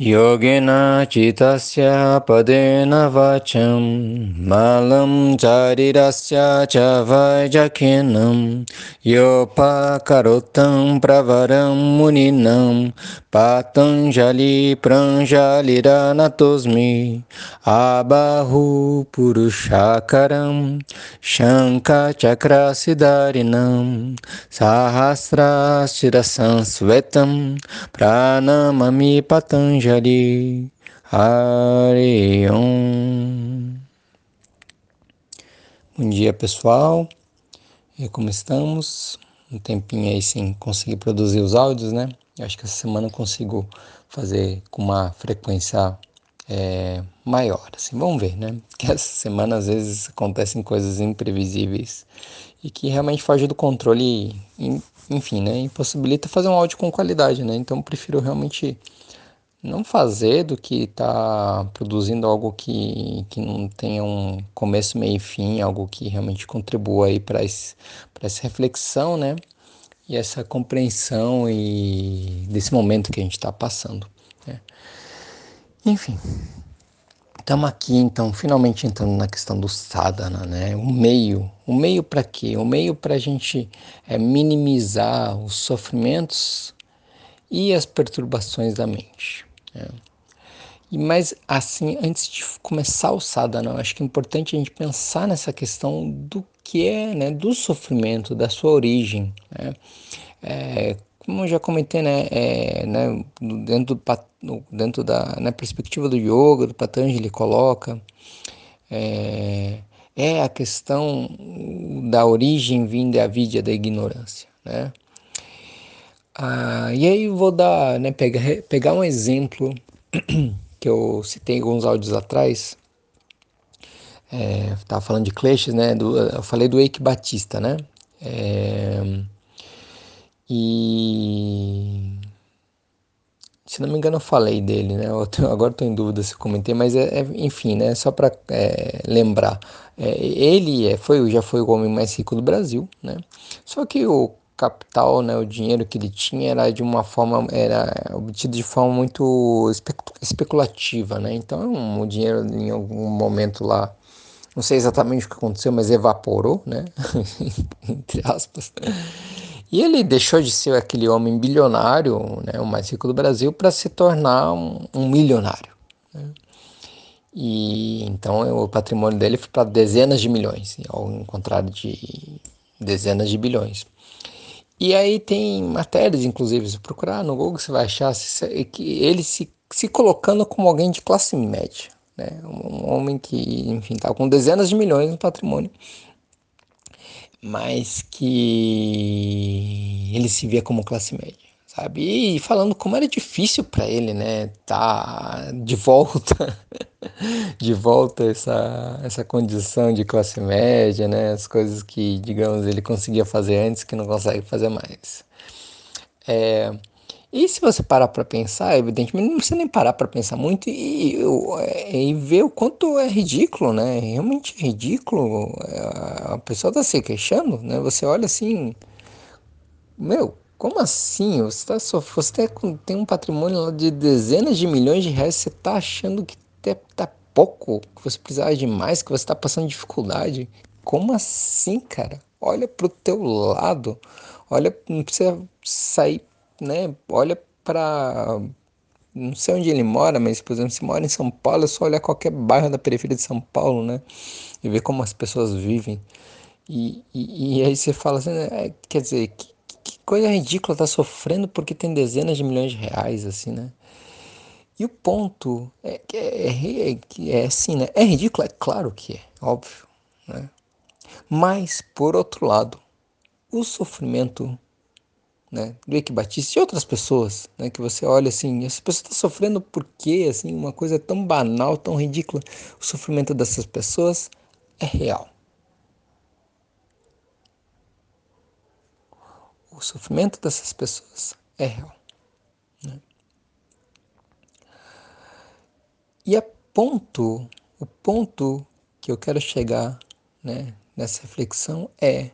Yogena citasya padena vacham malam charirasya cha vajakinam yopa karotam pravaram muninam patanjali pranjalira natosmi abahu purushakaram shanka Patanjali Hare Om. Bom dia pessoal, e como estamos? Um tempinho aí sem conseguir produzir os áudios, né? Eu acho que essa semana eu consigo fazer com uma frequência é, maior, assim, vamos ver, né? Que essa semana às vezes acontecem coisas imprevisíveis e que realmente foge do controle, enfim, né? Impossibilita fazer um áudio com qualidade, né? Então eu prefiro realmente não fazer do que estar tá produzindo algo que, que não tenha um começo, meio e fim, algo que realmente contribua aí para essa reflexão, né? E essa compreensão e desse momento que a gente está passando. Né? Enfim, estamos aqui então, finalmente entrando na questão do sadhana, né? O meio, o meio para quê? O meio para a gente é, minimizar os sofrimentos e as perturbações da mente. É. E mas assim, antes de começar o sadhana, acho que é importante a gente pensar nessa questão do que é, né, do sofrimento, da sua origem, né? É, como eu já comentei, né, é, né dentro, do, dentro da na perspectiva do yoga, do Patanjali coloca, é, é a questão da origem vinda da vida da ignorância, né? Ah, e aí vou dar, né, pegar, pegar um exemplo que eu citei alguns áudios atrás. É, tava falando de Kleshas, né? Do, eu falei do Eike Batista, né? É, e se não me engano eu falei dele, né? Eu tô, agora estou em dúvida se comentei, mas é, é enfim, né? Só para é, lembrar, é, ele é, foi já foi o homem mais rico do Brasil, né? Só que o capital, né, o dinheiro que ele tinha era de uma forma era obtido de forma muito especulativa, né? Então o dinheiro em algum momento lá, não sei exatamente o que aconteceu, mas evaporou, né? Entre aspas. E ele deixou de ser aquele homem bilionário, né, o mais rico do Brasil, para se tornar um, um milionário. Né? E então o patrimônio dele foi para dezenas de milhões, ao contrário de dezenas de bilhões. E aí tem matérias, inclusive, se procurar no Google, você vai achar que ele se, se colocando como alguém de classe média. Né? Um homem que, enfim, está com dezenas de milhões no patrimônio, mas que ele se via como classe média sabe? E falando como era difícil para ele, né, tá de volta, de volta essa essa condição de classe média, né, as coisas que, digamos, ele conseguia fazer antes que não consegue fazer mais. É, e se você parar para pensar, evidentemente não precisa nem parar para pensar muito e, e, e, ver o quanto é ridículo, né? Realmente é ridículo. A pessoa está se queixando, né? Você olha assim, meu, como assim? Você, tá só, você tem um patrimônio de dezenas de milhões de reais, você está achando que tá pouco, que você precisava de mais, que você está passando dificuldade. Como assim, cara? Olha para o teu lado, olha, não precisa sair, né? Olha para não sei onde ele mora, mas por exemplo, se mora em São Paulo, é só olhar qualquer bairro da periferia de São Paulo, né? E ver como as pessoas vivem. E, e, e aí você fala assim, é, quer dizer, que coisa ridícula, tá sofrendo porque tem dezenas de milhões de reais, assim, né? E o ponto é que é, é, é, é assim, né? É ridículo? É claro que é, óbvio, né? Mas, por outro lado, o sofrimento né, do Eike Batista e outras pessoas, né, que você olha assim, essa pessoa está sofrendo por quê? Assim, uma coisa tão banal, tão ridícula. O sofrimento dessas pessoas é real. O sofrimento dessas pessoas é real. Né? E a ponto, o ponto que eu quero chegar né, nessa reflexão é,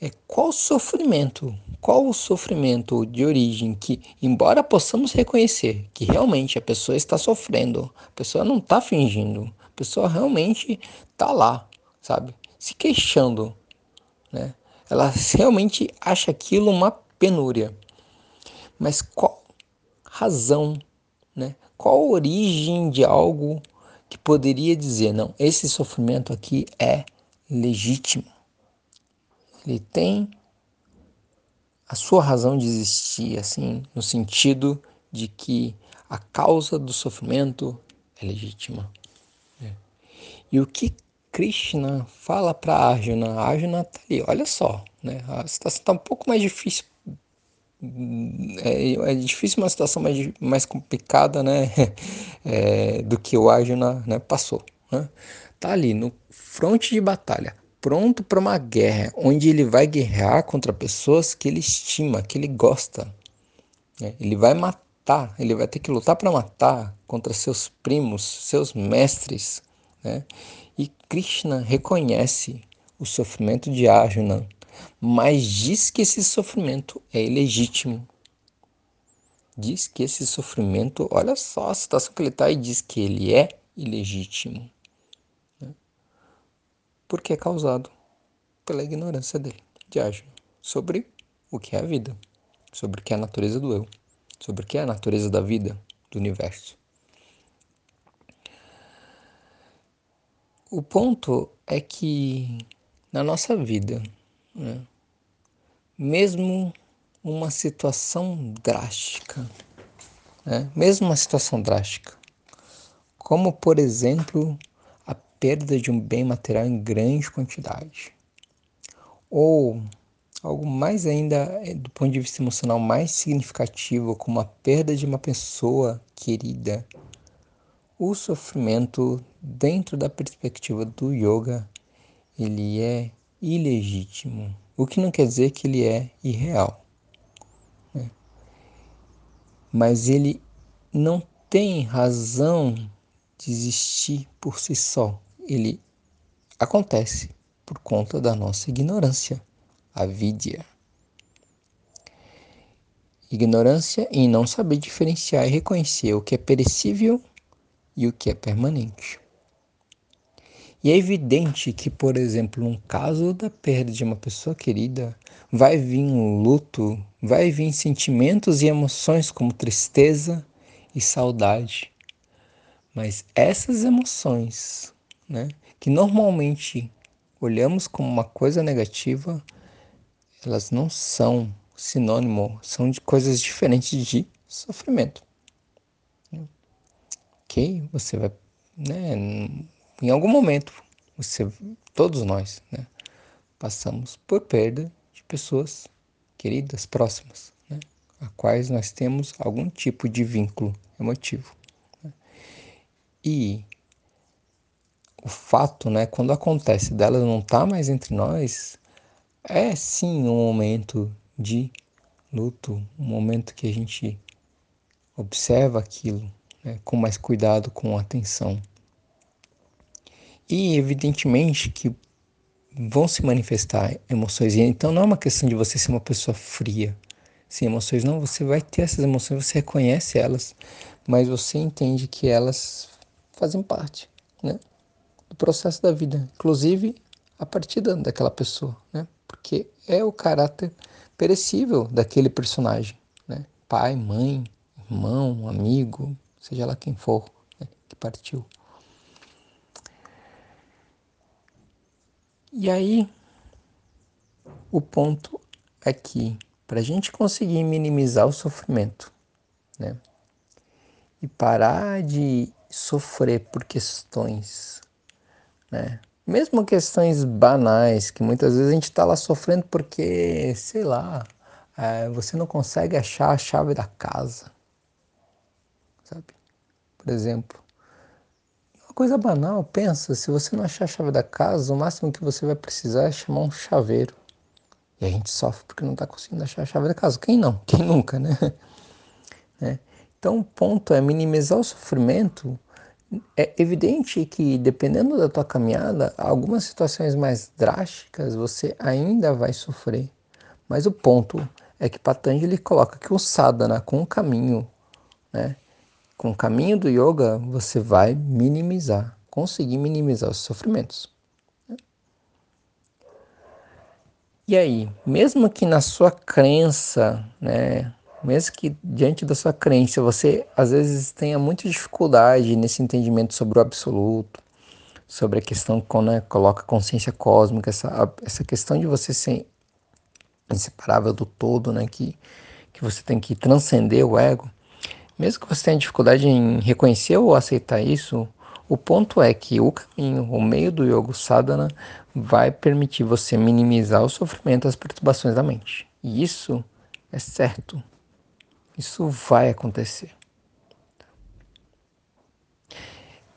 é qual sofrimento, qual o sofrimento de origem que, embora possamos reconhecer que realmente a pessoa está sofrendo, a pessoa não está fingindo, a pessoa realmente está lá, sabe? Se queixando, né? Ela realmente acha aquilo uma penúria. Mas qual razão, né? Qual a origem de algo que poderia dizer, não, esse sofrimento aqui é legítimo. Ele tem a sua razão de existir, assim, no sentido de que a causa do sofrimento é legítima. É. E o que Krishna fala para Arjuna, Arjuna está ali, olha só, né? A situação está um pouco mais difícil, é, é, difícil uma situação mais, mais complicada, né? É, do que o Arjuna né, passou. Né? Tá ali no fronte de batalha, pronto para uma guerra, onde ele vai guerrear contra pessoas que ele estima, que ele gosta. Né? Ele vai matar, ele vai ter que lutar para matar contra seus primos, seus mestres. Né? E Krishna reconhece o sofrimento de Arjuna, mas diz que esse sofrimento é ilegítimo. Diz que esse sofrimento, olha só a situação que ele está e diz que ele é ilegítimo porque é causado pela ignorância dele, de Ágil, sobre o que é a vida, sobre o que é a natureza do eu, sobre o que é a natureza da vida, do universo. O ponto é que na nossa vida, né, mesmo uma situação drástica, né, mesmo uma situação drástica, como por exemplo perda de um bem material em grande quantidade. Ou algo mais ainda eh, do ponto de vista emocional mais significativo, como a perda de uma pessoa querida. O sofrimento dentro da perspectiva do yoga, ele é ilegítimo, o que não quer dizer que ele é irreal. Né? Mas ele não tem razão de existir por si só ele acontece por conta da nossa ignorância, a vidya. Ignorância em não saber diferenciar e reconhecer o que é perecível e o que é permanente. E é evidente que, por exemplo, no caso da perda de uma pessoa querida, vai vir um luto, vai vir sentimentos e emoções como tristeza e saudade. Mas essas emoções né, que normalmente olhamos como uma coisa negativa, elas não são sinônimo, são de coisas diferentes de sofrimento. Você vai, né, em algum momento, você, todos nós, né, passamos por perda de pessoas queridas, próximas, né, a quais nós temos algum tipo de vínculo emotivo. Né? E o fato, né, quando acontece dela não estar tá mais entre nós, é sim um momento de luto, um momento que a gente observa aquilo né, com mais cuidado, com atenção. E evidentemente que vão se manifestar emoções. Então não é uma questão de você ser uma pessoa fria, sem emoções, não. Você vai ter essas emoções, você reconhece elas, mas você entende que elas fazem parte, né? do processo da vida, inclusive a partir daquela pessoa, né? Porque é o caráter perecível daquele personagem, né? Pai, mãe, irmão, amigo, seja lá quem for né? que partiu. E aí, o ponto é que para a gente conseguir minimizar o sofrimento, né? E parar de sofrer por questões né? Mesmo questões banais, que muitas vezes a gente está lá sofrendo porque, sei lá, é, você não consegue achar a chave da casa, sabe? Por exemplo, uma coisa banal, pensa, se você não achar a chave da casa, o máximo que você vai precisar é chamar um chaveiro. E a gente sofre porque não está conseguindo achar a chave da casa. Quem não? Quem nunca, né? né? Então o ponto é minimizar o sofrimento é evidente que, dependendo da tua caminhada, algumas situações mais drásticas você ainda vai sofrer. Mas o ponto é que Patanjali coloca que o sadhana com o caminho, né, com o caminho do yoga, você vai minimizar, conseguir minimizar os sofrimentos. E aí, mesmo que na sua crença, né, mesmo que diante da sua crença você às vezes tenha muita dificuldade nesse entendimento sobre o absoluto, sobre a questão quando né, coloca consciência cósmica, essa, essa questão de você ser inseparável do todo, né, que, que você tem que transcender o ego, mesmo que você tenha dificuldade em reconhecer ou aceitar isso, o ponto é que o caminho, o meio do yoga sadhana, vai permitir você minimizar o sofrimento, as perturbações da mente. E isso é certo. Isso vai acontecer.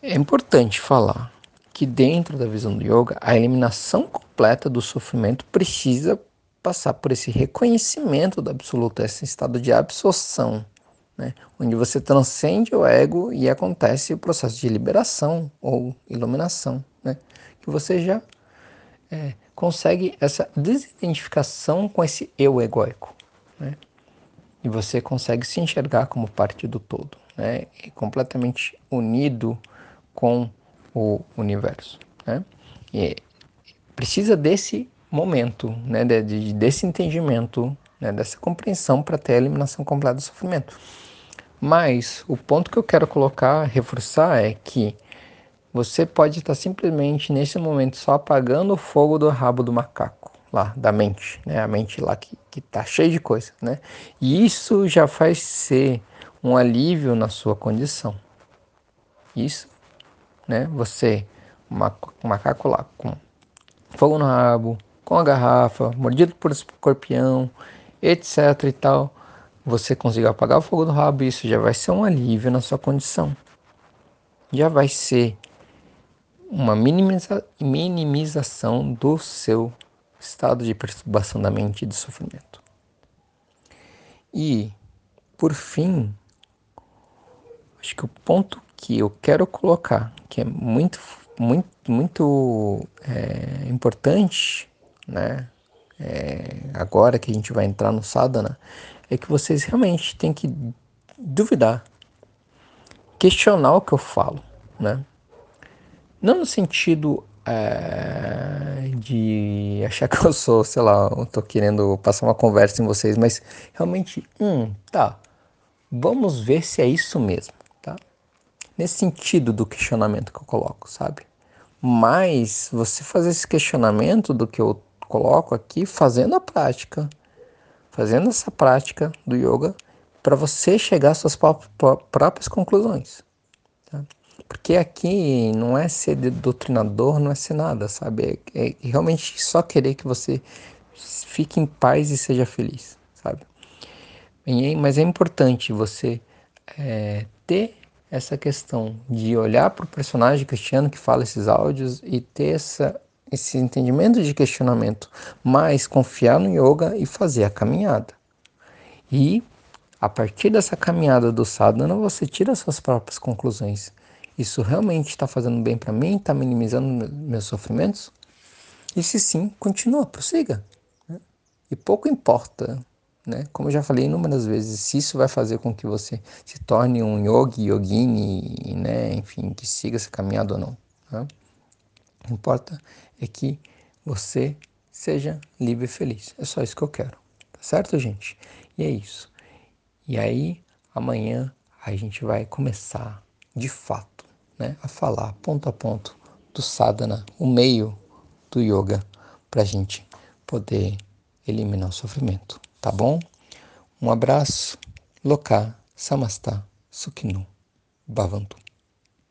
É importante falar que dentro da visão do yoga, a eliminação completa do sofrimento precisa passar por esse reconhecimento do absoluto, esse estado de absorção, né? onde você transcende o ego e acontece o processo de liberação ou iluminação, né? que você já é, consegue essa desidentificação com esse eu egóico. Né? E você consegue se enxergar como parte do todo, né? E completamente unido com o universo. Né? E precisa desse momento, né, de, desse entendimento, né, dessa compreensão para ter a eliminação completa do sofrimento. Mas o ponto que eu quero colocar, reforçar, é que você pode estar simplesmente nesse momento só apagando o fogo do rabo do macaco, lá, da mente, né? A mente lá que, que tá cheia de coisa, né? E isso já faz ser um alívio na sua condição. Isso né? Você, um macaco lá com fogo no rabo, com a garrafa, mordido por escorpião, etc e tal, você conseguiu apagar o fogo do rabo, isso já vai ser um alívio na sua condição. Já vai ser uma minimiza minimização do seu estado de perturbação da mente e de sofrimento. E, por fim, acho que o ponto que eu quero colocar, que é muito, muito, muito é, importante, né? É, agora que a gente vai entrar no sadhana, é que vocês realmente têm que duvidar, questionar o que eu falo, né? Não no sentido é, de achar que eu sou, sei lá, eu tô querendo passar uma conversa em vocês, mas realmente, hum, tá, vamos ver se é isso mesmo nesse sentido do questionamento que eu coloco, sabe? Mas você fazer esse questionamento do que eu coloco aqui, fazendo a prática, fazendo essa prática do yoga, para você chegar às suas próprias conclusões. Tá? Porque aqui não é ser doutrinador, não é ser nada, sabe? É, é realmente só querer que você fique em paz e seja feliz, sabe? Mas é importante você é, ter essa questão de olhar para o personagem cristiano que fala esses áudios e ter essa, esse entendimento de questionamento, mas confiar no yoga e fazer a caminhada. E a partir dessa caminhada do sadhana, você tira suas próprias conclusões. Isso realmente está fazendo bem para mim? Está minimizando meus sofrimentos? E se sim, continua, prossiga. Né? E pouco importa né? Como eu já falei inúmeras vezes, se isso vai fazer com que você se torne um yogi, yogini, né? enfim, que siga essa caminhada ou não. Né? O que importa é que você seja livre e feliz. É só isso que eu quero. Tá certo, gente? E é isso. E aí, amanhã, a gente vai começar, de fato, né, a falar ponto a ponto do sadhana, o meio do yoga, para a gente poder eliminar o sofrimento. Tá bom? Um abraço. Loka Samasta Sukhinu Bhavantu.